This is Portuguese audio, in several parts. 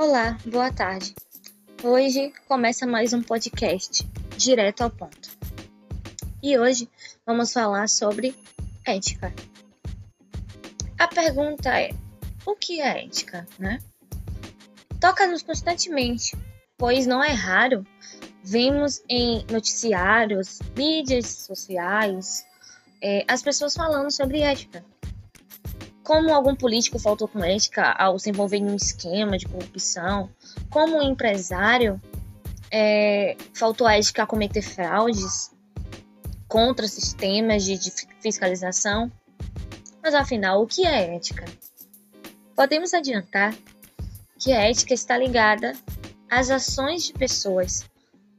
Olá, boa tarde. Hoje começa mais um podcast, direto ao ponto. E hoje vamos falar sobre ética. A pergunta é: o que é ética, né? Toca-nos constantemente, pois não é raro vemos em noticiários, mídias sociais, é, as pessoas falando sobre ética como algum político faltou com ética ao se envolver em um esquema de corrupção, como um empresário é, faltou a ética a cometer fraudes contra sistemas de, de fiscalização. Mas afinal, o que é ética? Podemos adiantar que a ética está ligada às ações de pessoas,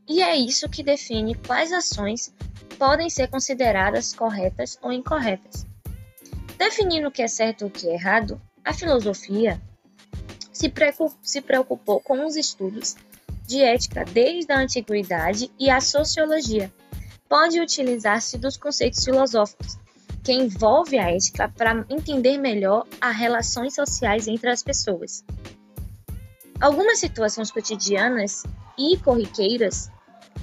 e é isso que define quais ações podem ser consideradas corretas ou incorretas. Definindo o que é certo e o que é errado, a filosofia se preocupou com os estudos de ética desde a antiguidade e a sociologia pode utilizar-se dos conceitos filosóficos que envolve a ética para entender melhor as relações sociais entre as pessoas. Algumas situações cotidianas e corriqueiras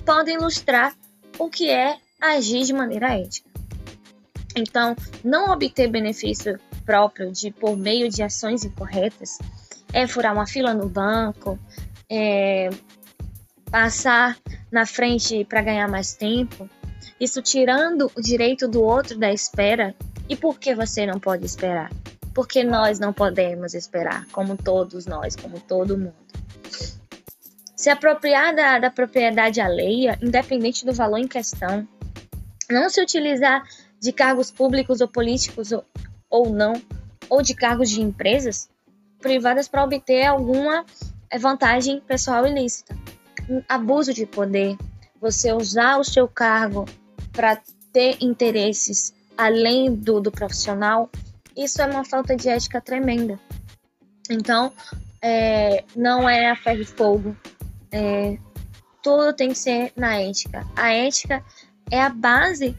podem ilustrar o que é agir de maneira ética. Então, não obter benefício próprio de por meio de ações incorretas é furar uma fila no banco, é passar na frente para ganhar mais tempo, isso tirando o direito do outro da espera. E por que você não pode esperar? Porque nós não podemos esperar, como todos nós, como todo mundo. Se apropriar da, da propriedade alheia, independente do valor em questão, não se utilizar de cargos públicos ou políticos ou, não, ou de cargos de empresas privadas para obter alguma eh, vantagem pessoal ilícita. Abuso de poder, você usar o seu cargo para ter interesses além do, do profissional, isso é uma falta de ética tremenda. Então, é, não é a ferro e fogo. É, tudo tem que ser na ética. A ética é a base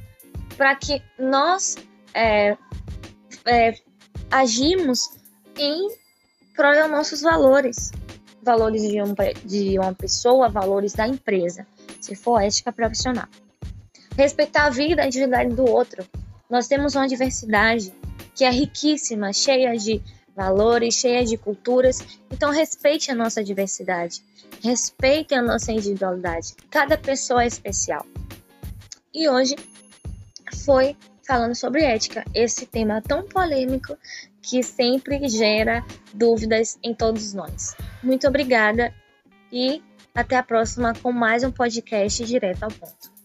para que nós é, é, agimos em prol dos nossos valores, valores de, um, de uma pessoa, valores da empresa, se for ética profissional. Respeitar a vida e a individualidade do outro. Nós temos uma diversidade que é riquíssima, cheia de valores, cheia de culturas. Então respeite a nossa diversidade, respeite a nossa individualidade. Cada pessoa é especial. E hoje foi falando sobre ética, esse tema tão polêmico que sempre gera dúvidas em todos nós. Muito obrigada e até a próxima com mais um podcast direto ao ponto.